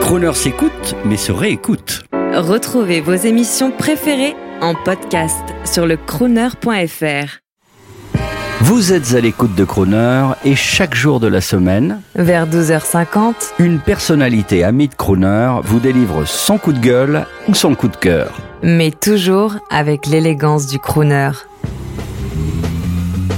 Croner s'écoute, mais se réécoute. Retrouvez vos émissions préférées en podcast sur le crooner.fr. Vous êtes à l'écoute de Croner et chaque jour de la semaine, Vers 12h50, une personnalité amie de Croner vous délivre son coup de gueule ou son coup de cœur. mais toujours avec l'élégance du crooner.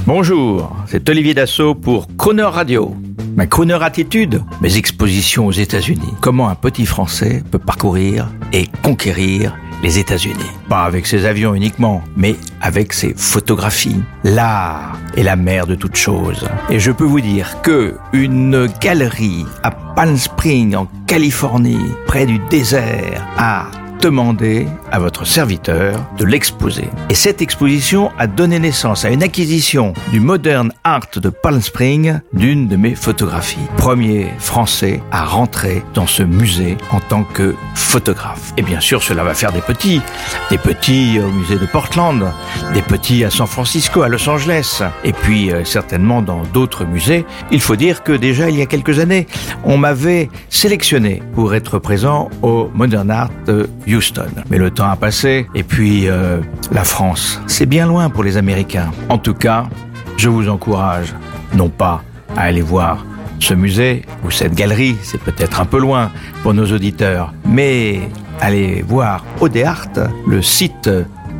Bonjour, c'est Olivier Dassault pour Croner Radio. Ma Croner Attitude, mes expositions aux États-Unis. Comment un petit Français peut parcourir et conquérir les États-Unis. Pas avec ses avions uniquement, mais avec ses photographies. L'art est la mère de toutes choses. Et je peux vous dire que une galerie à Palm Springs en Californie, près du désert, a demandé à votre serviteur de l'exposer. Et cette exposition a donné naissance à une acquisition du Modern Art de Palm Springs d'une de mes photographies. Premier français à rentrer dans ce musée en tant que photographe. Et bien sûr, cela va faire des petits. Des petits au musée de Portland, des petits à San Francisco, à Los Angeles, et puis euh, certainement dans d'autres musées. Il faut dire que déjà il y a quelques années, on m'avait sélectionné pour être présent au Modern Art Houston. Mais le temps a passé, et puis euh, la France, c'est bien loin pour les Américains. En tout cas, je vous encourage, non pas à aller voir ce musée ou cette galerie, c'est peut-être un peu loin pour nos auditeurs, mais allez voir Odeart, le site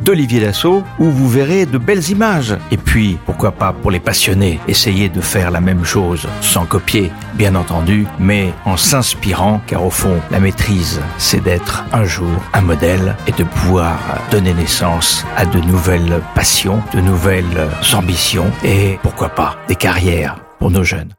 d'Olivier Dassault, où vous verrez de belles images. Et puis, pourquoi pas pour les passionnés, essayer de faire la même chose, sans copier, bien entendu, mais en s'inspirant, car au fond, la maîtrise, c'est d'être un jour un modèle et de pouvoir donner naissance à de nouvelles passions, de nouvelles ambitions et, pourquoi pas, des carrières pour nos jeunes.